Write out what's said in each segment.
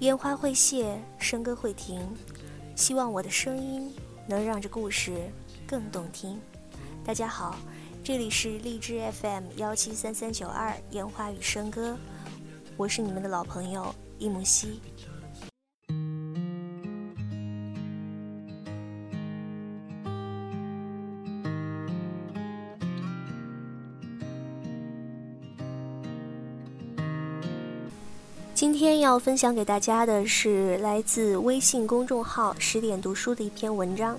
烟花会谢，笙歌会停，希望我的声音能让这故事更动听。大家好，这里是荔枝 FM 幺七三三九二烟花与笙歌，我是你们的老朋友伊木西。今天要分享给大家的是来自微信公众号“十点读书”的一篇文章。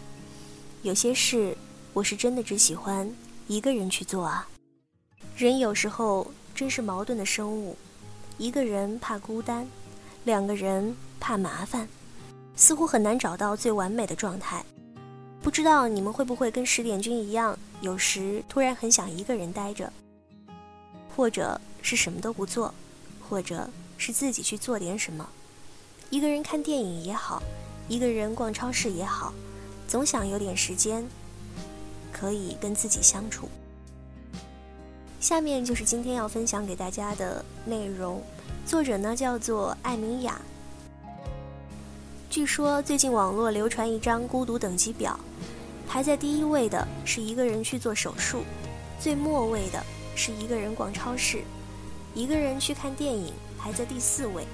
有些事，我是真的只喜欢一个人去做啊。人有时候真是矛盾的生物，一个人怕孤单，两个人怕麻烦，似乎很难找到最完美的状态。不知道你们会不会跟十点君一样，有时突然很想一个人待着，或者是什么都不做，或者。是自己去做点什么，一个人看电影也好，一个人逛超市也好，总想有点时间可以跟自己相处。下面就是今天要分享给大家的内容，作者呢叫做艾米雅。据说最近网络流传一张孤独等级表，排在第一位的是一个人去做手术，最末位的是一个人逛超市，一个人去看电影。排在第四位。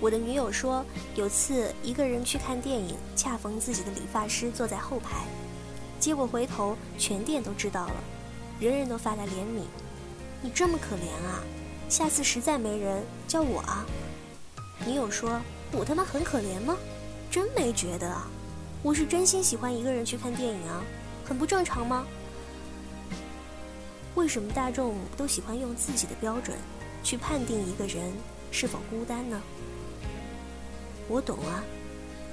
我的女友说，有次一个人去看电影，恰逢自己的理发师坐在后排，结果回头全店都知道了，人人都发来怜悯：“你这么可怜啊，下次实在没人叫我啊。”女友说：“我他妈很可怜吗？真没觉得啊，我是真心喜欢一个人去看电影啊，很不正常吗？为什么大众都喜欢用自己的标准？”去判定一个人是否孤单呢？我懂啊，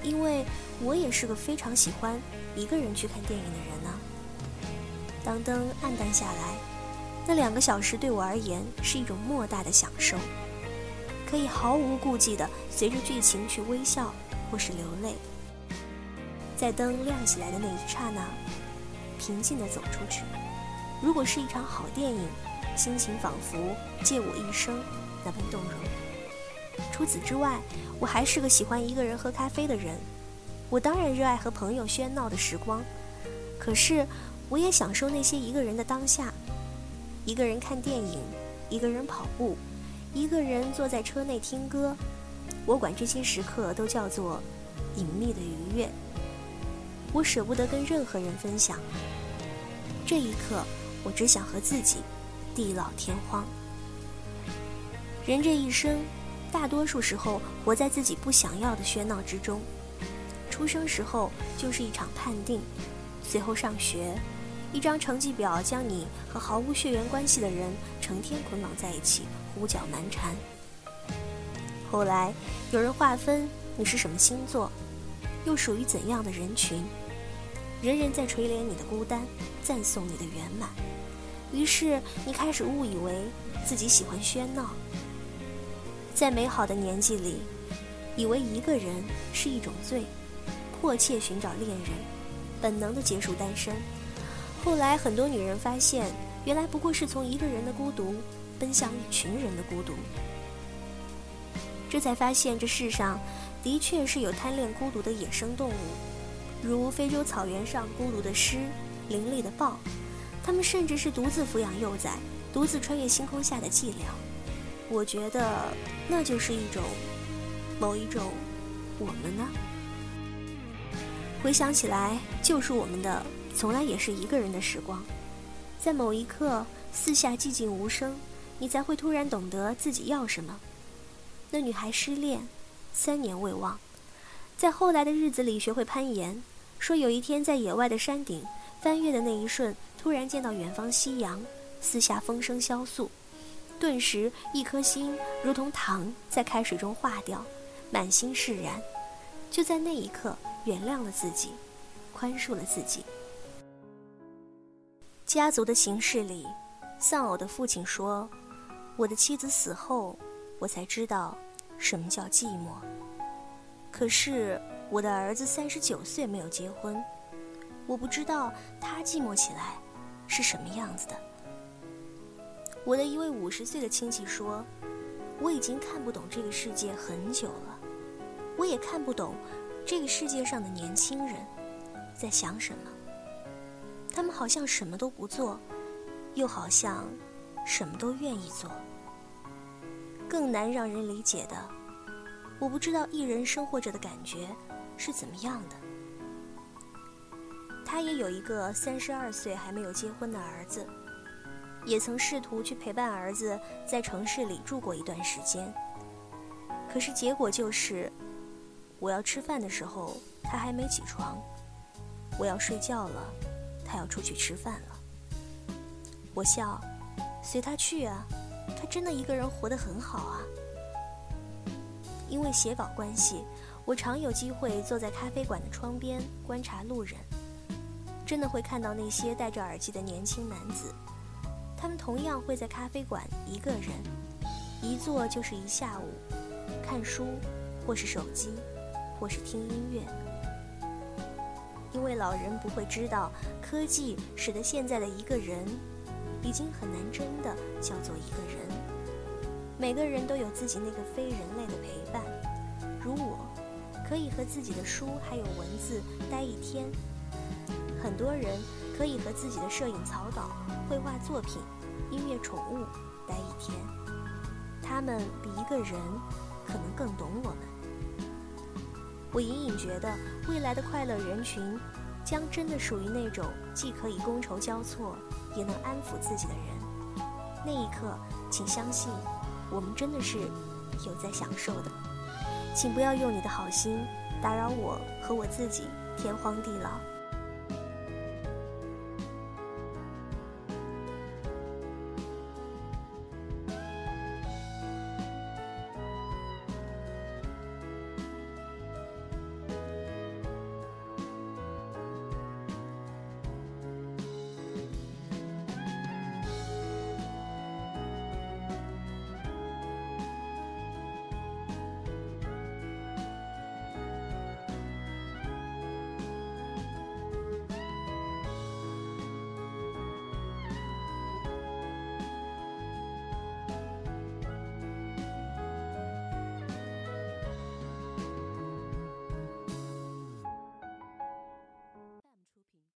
因为我也是个非常喜欢一个人去看电影的人呢。当灯暗淡下来，那两个小时对我而言是一种莫大的享受，可以毫无顾忌地随着剧情去微笑或是流泪。在灯亮起来的那一刹那，平静地走出去。如果是一场好电影。心情仿佛借我一生那般动容。除此之外，我还是个喜欢一个人喝咖啡的人。我当然热爱和朋友喧闹的时光，可是我也享受那些一个人的当下。一个人看电影，一个人跑步，一个人坐在车内听歌。我管这些时刻都叫做隐秘的愉悦。我舍不得跟任何人分享。这一刻，我只想和自己。地老天荒，人这一生，大多数时候活在自己不想要的喧闹之中。出生时候就是一场判定，随后上学，一张成绩表将你和毫无血缘关系的人成天捆绑在一起，胡搅蛮缠。后来有人划分你是什么星座，又属于怎样的人群，人人在垂怜你的孤单，赞颂你的圆满。于是你开始误以为自己喜欢喧闹，在美好的年纪里，以为一个人是一种罪，迫切寻找恋人，本能的结束单身。后来很多女人发现，原来不过是从一个人的孤独奔向一群人的孤独，这才发现这世上的确是有贪恋孤独的野生动物，如非洲草原上孤独的狮、凌厉的豹。他们甚至是独自抚养幼崽，独自穿越星空下的寂寥。我觉得那就是一种，某一种，我们呢？回想起来，救赎我们的，从来也是一个人的时光。在某一刻，四下寂静无声，你才会突然懂得自己要什么。那女孩失恋，三年未忘，在后来的日子里学会攀岩，说有一天在野外的山顶翻越的那一瞬。突然见到远方夕阳，四下风声萧肃，顿时一颗心如同糖在开水中化掉，满心释然。就在那一刻，原谅了自己，宽恕了自己。家族的形式里，丧偶的父亲说：“我的妻子死后，我才知道什么叫寂寞。”可是我的儿子三十九岁没有结婚，我不知道他寂寞起来是什么样子的。我的一位五十岁的亲戚说：“我已经看不懂这个世界很久了，我也看不懂这个世界上的年轻人在想什么。他们好像什么都不做，又好像什么都愿意做。更难让人理解的，我不知道一人生活着的感觉是怎么样的。他也有一个三十二岁还没有结婚的儿子。”也曾试图去陪伴儿子在城市里住过一段时间，可是结果就是，我要吃饭的时候他还没起床，我要睡觉了，他要出去吃饭了。我笑，随他去啊，他真的一个人活得很好啊。因为写稿关系，我常有机会坐在咖啡馆的窗边观察路人，真的会看到那些戴着耳机的年轻男子。他们同样会在咖啡馆一个人，一坐就是一下午，看书，或是手机，或是听音乐。因为老人不会知道，科技使得现在的一个人，已经很难真的叫做一个人。每个人都有自己那个非人类的陪伴，如我，可以和自己的书还有文字待一天。很多人可以和自己的摄影草稿、绘画作品、音乐宠物待一天，他们比一个人可能更懂我们。我隐隐觉得，未来的快乐人群，将真的属于那种既可以觥筹交错，也能安抚自己的人。那一刻，请相信，我们真的是有在享受的。请不要用你的好心打扰我和我自己天荒地老。